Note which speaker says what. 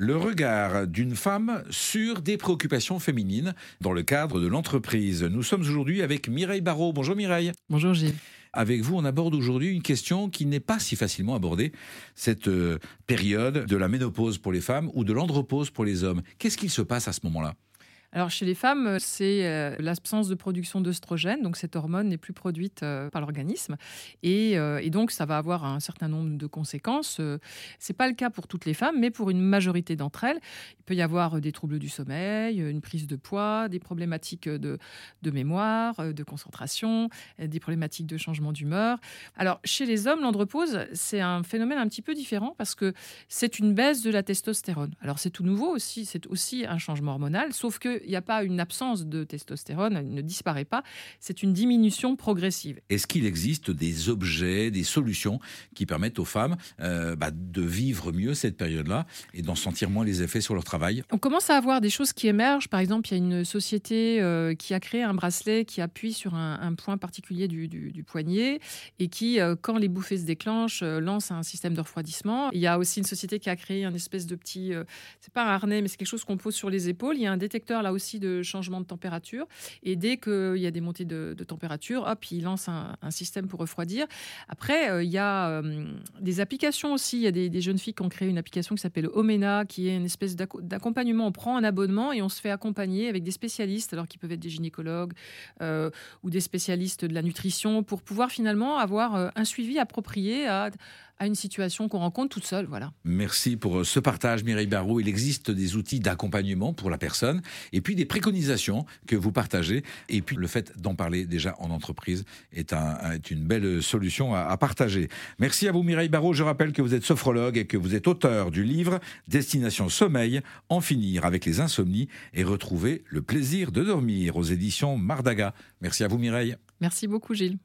Speaker 1: le regard d'une femme sur des préoccupations féminines dans le cadre de l'entreprise. Nous sommes aujourd'hui avec Mireille Barrault. Bonjour Mireille.
Speaker 2: Bonjour Gilles.
Speaker 1: Avec vous, on aborde aujourd'hui une question qui n'est pas si facilement abordée, cette euh, période de la ménopause pour les femmes ou de l'andropause pour les hommes. Qu'est-ce qu'il se passe à ce moment-là?
Speaker 2: Alors chez les femmes, euh, c'est euh, l'absence de production d'œstrogène, donc cette hormone n'est plus produite euh, par l'organisme, et, donc ça va avoir un certain nombre de conséquences. C'est pas le cas pour toutes les femmes, mais pour une majorité d'entre elles, il peut y avoir des troubles du sommeil, une prise de poids, des problématiques de, de mémoire, de concentration, des problématiques de changement d'humeur. Alors chez les hommes, l'andropause, c'est un phénomène un petit peu différent parce que c'est une baisse de la testostérone. Alors c'est tout nouveau aussi, c'est aussi un changement hormonal, sauf que il n'y a pas une absence de testostérone, elle ne disparaît pas, c'est une diminution progressive.
Speaker 1: Est-ce qu'il existe des objets, des solutions qui permettent aux femmes euh, bah, de vivre mieux cette période-là et d'en sentir moins les effets sur leur travail?
Speaker 2: On commence à avoir des choses qui émergent. Par exemple, il y a une société euh, qui a créé un bracelet qui appuie sur un, point particulier du, poignet et qui, euh, quand les bouffées se déclenchent, lance un système de refroidissement. Il y a aussi une société qui a créé un espèce de petit, c'est pas un harnais, mais c'est quelque chose qu'on pose sur les épaules. Il y a un détecteur là aussi de changement de température. Et dès qu'il y a des montées de, température, hop, il lance un, système pour refroidir. Après, euh, il y a euh, des applications aussi. Il y a des, jeunes filles qui ont créé une application qui s'appelle Omena, qui est une espèce d'accompagnement. On prend un abonnement et on se fait accompagner avec des spécialistes, alors qui peuvent être des gynécologues euh, ou des spécialistes de la nutrition, pour pouvoir finalement avoir un suivi approprié à à une situation qu'on rencontre toute seule. Voilà.
Speaker 1: Merci pour ce partage, Mireille Barrault. Il existe des outils d'accompagnement pour la personne et puis des préconisations que vous partagez. Et puis le fait d'en parler déjà en entreprise est, un, est une belle solution à, à, partager. Merci à vous, Mireille Barrault. Je rappelle que vous êtes sophrologue et que vous êtes auteur du livre Destination Sommeil, en finir avec les insomnies et retrouver le plaisir de dormir aux éditions Mardaga. Merci à vous, Mireille.
Speaker 2: Merci beaucoup, Gilles.